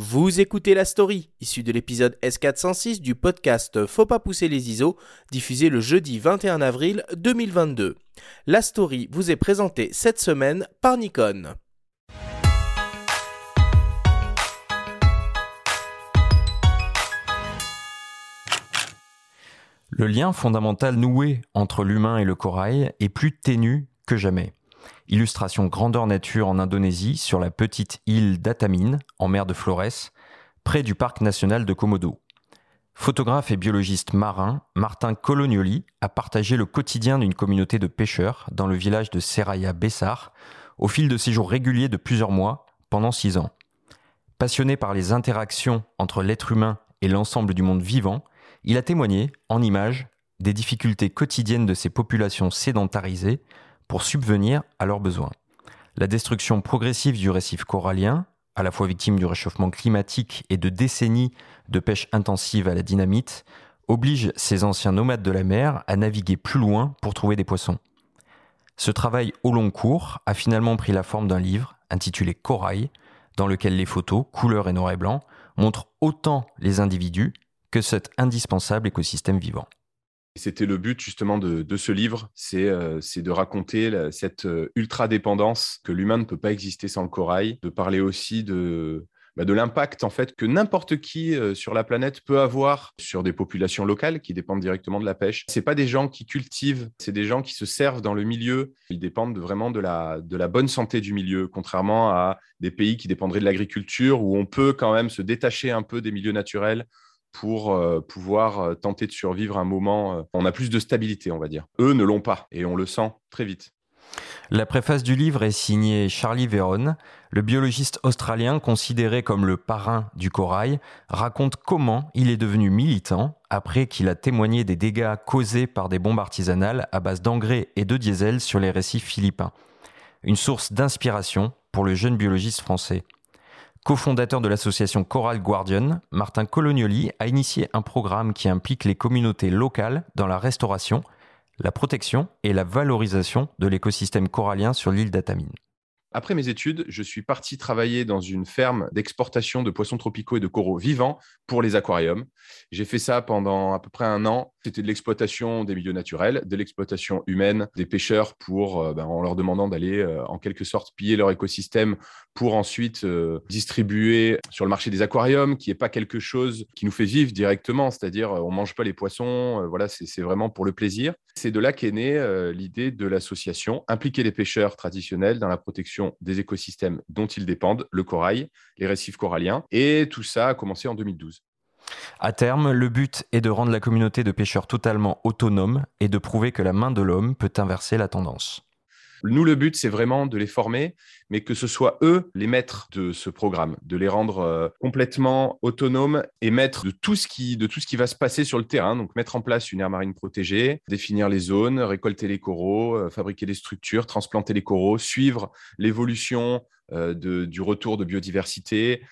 Vous écoutez la story, issue de l'épisode S406 du podcast Faut pas pousser les ISO, diffusé le jeudi 21 avril 2022. La story vous est présentée cette semaine par Nikon. Le lien fondamental noué entre l'humain et le corail est plus ténu que jamais. Illustration grandeur nature en Indonésie sur la petite île d'Atamin, en mer de Flores, près du parc national de Komodo. Photographe et biologiste marin, Martin Colognoli a partagé le quotidien d'une communauté de pêcheurs dans le village de Seraya Bessar au fil de séjours réguliers de plusieurs mois pendant six ans. Passionné par les interactions entre l'être humain et l'ensemble du monde vivant, il a témoigné, en images, des difficultés quotidiennes de ces populations sédentarisées pour subvenir à leurs besoins. La destruction progressive du récif corallien, à la fois victime du réchauffement climatique et de décennies de pêche intensive à la dynamite, oblige ces anciens nomades de la mer à naviguer plus loin pour trouver des poissons. Ce travail au long cours a finalement pris la forme d'un livre intitulé Corail, dans lequel les photos, couleur et noir et blanc, montrent autant les individus que cet indispensable écosystème vivant. C'était le but justement de, ce livre, c'est euh, de raconter cette euh, ultra-dépendance que l'humain ne peut pas exister sans le corail, de parler aussi de, bah, l'impact en fait que n'importe qui euh, sur la planète peut avoir sur des populations locales qui dépendent directement de la pêche. C'est pas des gens qui cultivent, c'est des gens qui se servent dans le milieu. Ils dépendent vraiment de la, de la bonne santé du milieu, contrairement à des pays qui dépendraient de l'agriculture où on peut quand même se détacher un peu des milieux naturels pour euh, pouvoir euh, tenter de survivre un moment. Euh, on a plus de stabilité, on va dire. Eux ne l'ont pas et on le sent très vite. La préface du livre est signée Charlie Veron. Le biologiste australien, considéré comme le parrain du corail, raconte comment il est devenu militant après qu'il a témoigné des dégâts causés par des bombes artisanales à base d'engrais et de diesel sur les récifs philippins. Une source d'inspiration pour le jeune biologiste français. Co-fondateur de l'association Coral Guardian, Martin Colognoli a initié un programme qui implique les communautés locales dans la restauration, la protection et la valorisation de l'écosystème corallien sur l'île d'Atamin. Après mes études, je suis parti travailler dans une ferme d'exportation de poissons tropicaux et de coraux vivants pour les aquariums. J'ai fait ça pendant à peu près un an. C'était de l'exploitation des milieux naturels, de l'exploitation humaine des pêcheurs pour, euh, ben, en leur demandant d'aller euh, en quelque sorte piller leur écosystème pour ensuite euh, distribuer sur le marché des aquariums, qui n'est pas quelque chose qui nous fait vivre directement, c'est-à-dire on mange pas les poissons, voilà, c'est vraiment pour le plaisir. C'est de là qu'est née l'idée de l'association, impliquer les pêcheurs traditionnels dans la protection des écosystèmes dont ils dépendent, le corail, les récifs coralliens. Et tout ça a commencé en 2012. À terme, le but est de rendre la communauté de pêcheurs totalement autonome et de prouver que la main de l'homme peut inverser la tendance. Nous, le but, c'est vraiment de les former, mais que ce soit eux les maîtres de ce programme, de les rendre euh, complètement autonomes et maîtres de tout, ce qui, va se passer sur le terrain. Donc, mettre en place une aire marine protégée, définir les zones, récolter les coraux, euh, fabriquer des structures, transplanter les coraux, suivre l'évolution euh, du retour de biodiversité,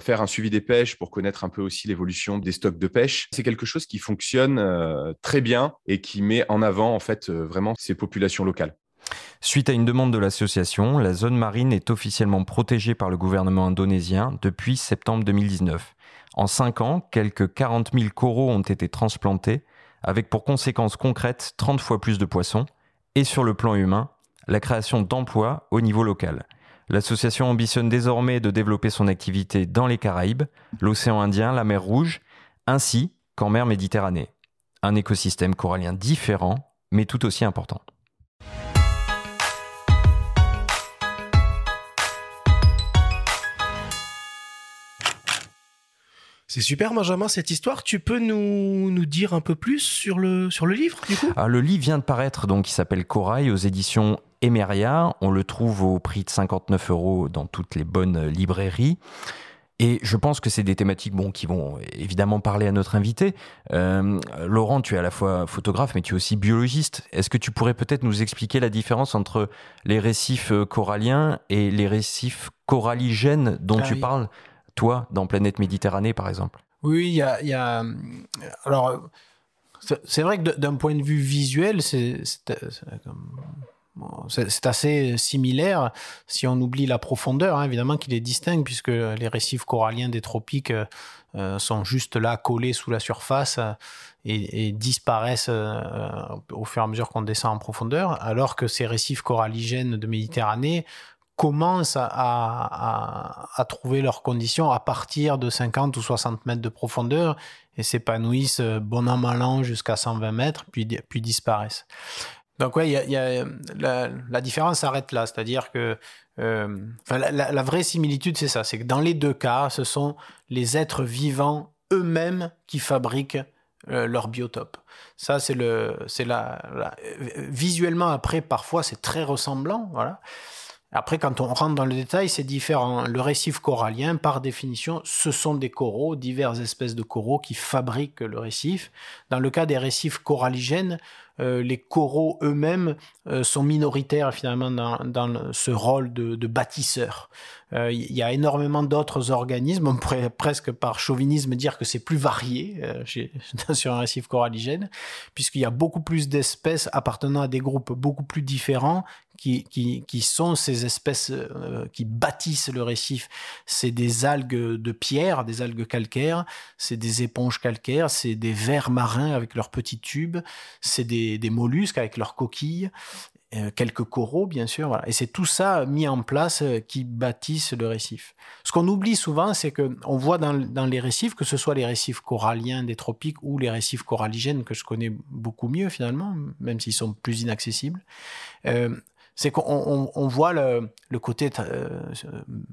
faire un suivi des pêches pour connaître un peu aussi l'évolution des stocks de pêche. C'est quelque chose qui fonctionne très bien et qui met en avant en fait vraiment ces populations locales. Suite à une demande de l'association, la zone marine est officiellement protégée par le gouvernement indonésien depuis septembre 2019. En cinq ans, quelques 40 000 coraux ont été transplantés, avec pour conséquence concrète 30 fois plus de poissons, et sur le plan humain, la création d'emplois au niveau local. L'association ambitionne désormais de développer son activité dans les Caraïbes, l'océan Indien, la mer Rouge, ainsi qu'en mer Méditerranée. Un écosystème corallien différent, mais tout aussi important. C'est super, Benjamin, cette histoire. Tu peux nous, nous dire un peu plus sur le, sur le livre, du coup? Ah, Le livre vient de paraître, donc il s'appelle Corail aux éditions Emeria. On le trouve au prix de 59 euros dans toutes les bonnes librairies. Et je pense que c'est des thématiques bon, qui vont évidemment parler à notre invité. Euh, Laurent, tu es à la fois photographe, mais tu es aussi biologiste. Est-ce que tu pourrais peut-être nous expliquer la différence entre les récifs euh, coralliens et les récifs coralligènes dont ah tu parles? Toi, dans Planète Méditerranée, par exemple. Oui, il y a, Alors, c'est vrai que d'un point de vue visuel, c'est assez similaire si on oublie la profondeur, hein, évidemment qu'il est distinct puisque les récifs coralliens des tropiques euh, sont juste là collés sous la surface et, disparaissent au fur et à mesure qu'on descend en profondeur, alors que ces récifs coralligènes de Méditerranée commencent à, trouver leurs conditions à partir de 50 ou 60 mètres de profondeur et s'épanouissent bon an mal an jusqu'à 120 mètres, puis, puis disparaissent. Donc ouais, y y a, la, différence s'arrête là, c'est-à-dire que euh, la, vraie similitude c'est ça, c'est que dans les deux cas, ce sont les êtres vivants eux-mêmes qui fabriquent euh, leur biotope. Ça c'est le, c'est la, visuellement après parfois c'est très ressemblant, voilà. Après, quand on rentre dans le détail, c'est différent. Le récif corallien, par définition, ce sont des coraux, diverses espèces de coraux qui fabriquent le récif. Dans le cas des récifs coralligènes, euh, les coraux eux-mêmes euh, sont minoritaires finalement dans, ce rôle de, bâtisseur. Euh, il y a énormément d'autres organismes, on pourrait presque par chauvinisme dire que c'est plus varié sur un récif coralligène, puisqu'il y a beaucoup plus d'espèces appartenant à des groupes beaucoup plus différents qui, sont ces espèces qui bâtissent le récif. C'est des algues de pierre, des algues calcaires, c'est des éponges calcaires, c'est des vers marins avec leurs petits tubes, c'est des mollusques avec leurs coquilles, euh, quelques coraux bien sûr, et c'est tout ça mis en place euh, qui bâtissent le récif. Ce qu'on oublie souvent, c'est que on voit dans, les récifs, que ce soit les récifs coralliens des tropiques ou les récifs coralligènes que je connais beaucoup mieux finalement, même s'ils sont plus inaccessibles. Euh, c'est qu'on voit le, côté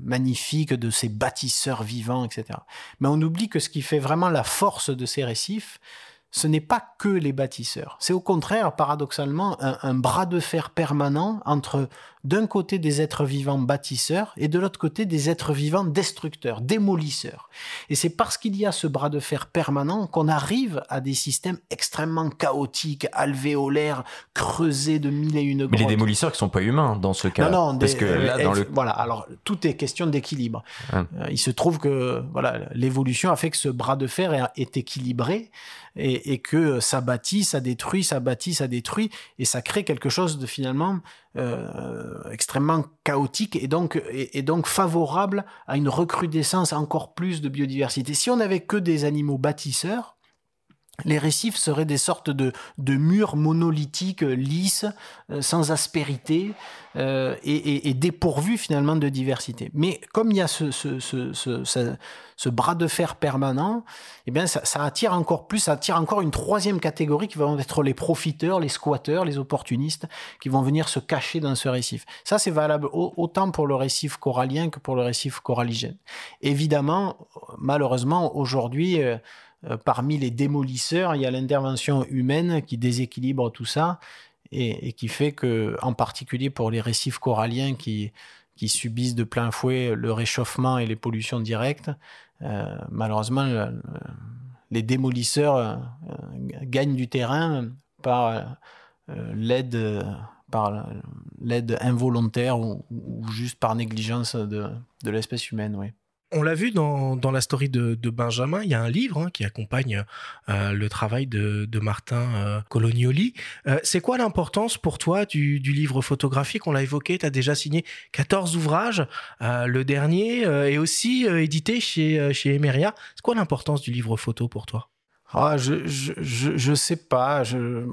magnifique de ces bâtisseurs vivants, etc. Mais on oublie que ce qui fait vraiment la force de ces récifs, ce n'est pas que les bâtisseurs. C'est au contraire, paradoxalement, un, bras de fer permanent entre d'un côté des êtres vivants bâtisseurs et de l'autre côté des êtres vivants destructeurs, démolisseurs. Et c'est parce qu'il y a ce bras de fer permanent qu'on arrive à des systèmes extrêmement chaotiques, alvéolaires, creusés de mille et une grottes. Mais les démolisseurs qui sont pas humains dans ce cas. Non, non, parce que là, dans le... voilà. Alors tout est question d'équilibre. Euh, il se trouve que voilà, l'évolution a fait que ce bras de fer est équilibré et, que ça bâtit, ça détruit, ça bâtit, ça détruit, et ça crée quelque chose de finalement euh, extrêmement chaotique et donc, et, donc favorable à une recrudescence encore plus de biodiversité. Si on n'avait que des animaux bâtisseurs, les récifs seraient des sortes de, de murs monolithiques lisses, euh, sans aspérité euh, et, et, dépourvus finalement de diversité. Mais comme il y a ce, ce, ce, ce, bras de fer permanent, eh bien ça, ça, attire encore plus, ça attire encore une troisième catégorie qui va être les profiteurs, les squatteurs, les opportunistes qui vont venir se cacher dans ce récif. Ça c'est valable autant pour le récif corallien que pour le récif coralligène. Évidemment, malheureusement aujourd'hui euh, euh, parmi les démolisseurs, il y a l'intervention humaine qui déséquilibre tout ça et, qui fait que, en particulier pour les récifs coralliens qui, subissent de plein fouet le réchauffement et les pollutions directes, euh, malheureusement, les démolisseurs euh, gagnent du terrain par l'aide par l'aide involontaire ou, juste par négligence de, de l'espèce humaine, on l'a vu dans, la story de, Benjamin, il y a un livre hein, qui accompagne euh, le travail de, Martin euh, Colognoli. Euh, c'est quoi l'importance pour toi du, livre photographique? On l'a évoqué, tu as déjà signé 14 ouvrages, le dernier est aussi édité chez, chez Emeria. C'est quoi l'importance du livre photo pour toi? Ah, je, je, sais pas. Je,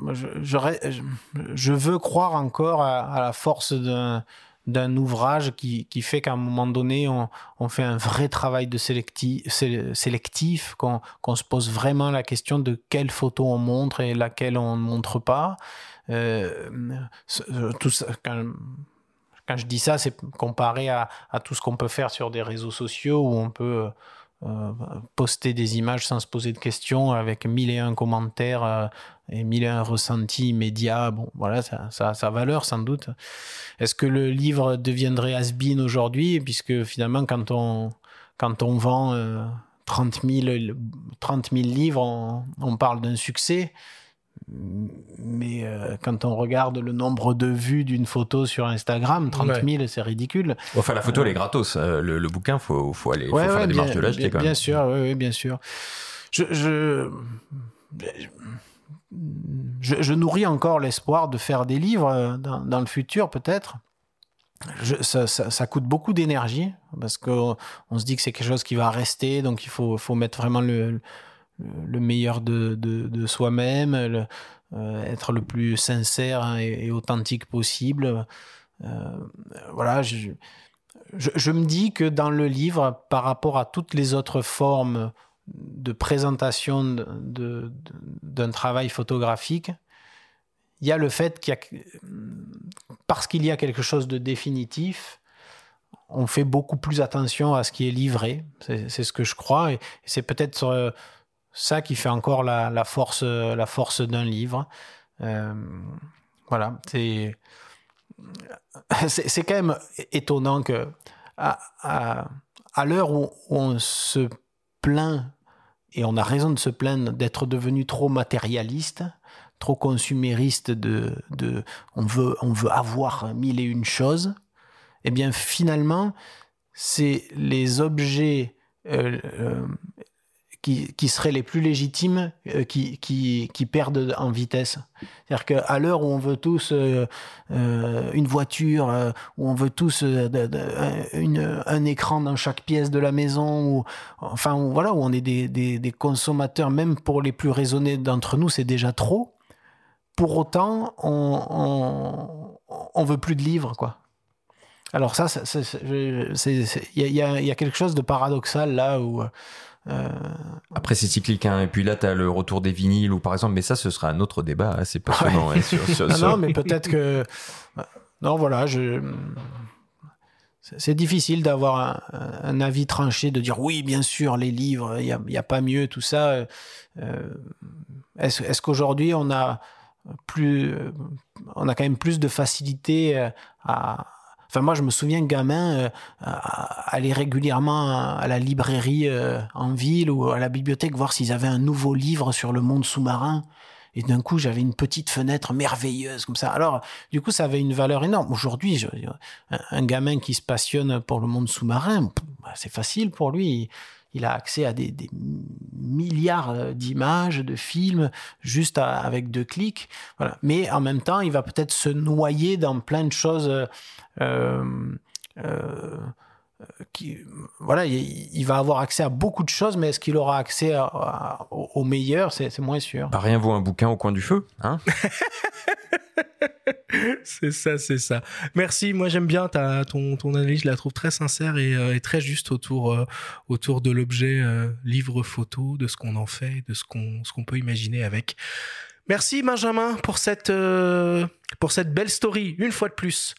je, veux croire encore à la force d'un d'un ouvrage qui, qui fait qu'à un moment donné, on, on, fait un vrai travail de sélectif, sélectif qu'on se pose vraiment la question de quelle photo on montre et laquelle on ne montre pas. Euh, tout quand, je dis ça, c'est comparé à, à tout ce qu'on peut faire sur des réseaux sociaux où on peut euh, poster des images sans se poser de questions avec mille et un commentaires euh, et mille et un ressentis immédiats. Bon, voilà, ça, ça a sa valeur sans doute. Est-ce que le livre deviendrait has-been aujourd'hui? Puisque finalement, quand on, quand on vend 30, 000, 30 000 livres, on, on parle d'un succès mais euh, quand on regarde le nombre de vues d'une photo sur Instagram, 30 000, c'est ridicule. Enfin, la photo, elle est gratos. Euh, le, bouquin, faut, faut aller, faut faire la démarche de l'acheter quand même. Bien sûr, oui, bien sûr. Je, je, je, nourris encore l'espoir de faire des livres dans, le futur, peut-être. Ça, coûte beaucoup d'énergie parce qu'on se dit que c'est quelque chose qui va rester, donc il faut, mettre vraiment le, le meilleur de, soi-même, être le plus sincère et, authentique possible. voilà, je, je, me dis que dans le livre, par rapport à toutes les autres formes de présentation d'un travail photographique, il y a le fait qu'il parce qu'il y a quelque chose de définitif, on fait beaucoup plus attention à ce qui est livré. C'est ce que je crois. Et c'est peut-être euh, ça qui fait encore la, force, la force d'un livre. Euh, voilà, c'est c'est quand même étonnant que à, à, l'heure où, on se plaint, et on a raison de se plaindre d'être devenu trop matérialiste, trop consumériste, de, de on, veut, on veut avoir mille et une choses, eh bien finalement, c'est les objets euh, euh, qui, qui, seraient les plus légitimes euh, qui, qui, qui, perdent en vitesse. C'est-à-dire qu'à l'heure où on veut tous euh, euh une voiture, où on veut tous un écran dans chaque pièce de la maison, ou enfin voilà, où on est des, consommateurs, même pour les plus raisonnés d'entre nous, c'est déjà trop. Pour autant, on, on, veut plus de livres, quoi. Alors ça, il y, y, y a, quelque chose de paradoxal là où Après, c'est cyclique. Hein. Et puis là, tu as le retour des vinyles, ou par exemple, mais ça, ce sera un autre débat assez passionnant. Hein, sur, non, mais peut-être que. Non, voilà, je. C'est difficile d'avoir un, avis tranché, de dire oui, bien sûr, les livres, il n'y a, a, pas mieux, tout ça. Euh, est-ce qu'aujourd'hui, on a plus, on a quand même plus de facilité à, Enfin, moi, je me souviens, gamin, euh, aller régulièrement à la librairie euh, en ville ou à la bibliothèque voir s'ils avaient un nouveau livre sur le monde sous-marin. Et d'un coup, j'avais une petite fenêtre merveilleuse comme ça. Alors, du coup, ça avait une valeur énorme. Aujourd'hui, un, gamin qui se passionne pour le monde sous-marin, bah, c'est facile pour lui il a accès à des, milliards euh, d'images, de films, juste avec deux clics. Voilà. Mais en même temps, il va peut-être se noyer dans plein de choses. Euh, euh, qui, voilà, il, va avoir accès à beaucoup de choses, mais est-ce qu'il aura accès au, meilleur? C'est moins sûr. Pas rien vaut un bouquin au coin du feu, hein? c'est ça, c'est ça. Merci. Moi, j'aime bien ta, ton, ton analyse. Je la trouve très sincère et, euh, très juste autour, euh, autour de l'objet euh, livre photo, de ce qu'on en fait, de ce qu'on, ce qu'on peut imaginer avec. Merci Benjamin pour cette, pour cette belle story, une fois de plus.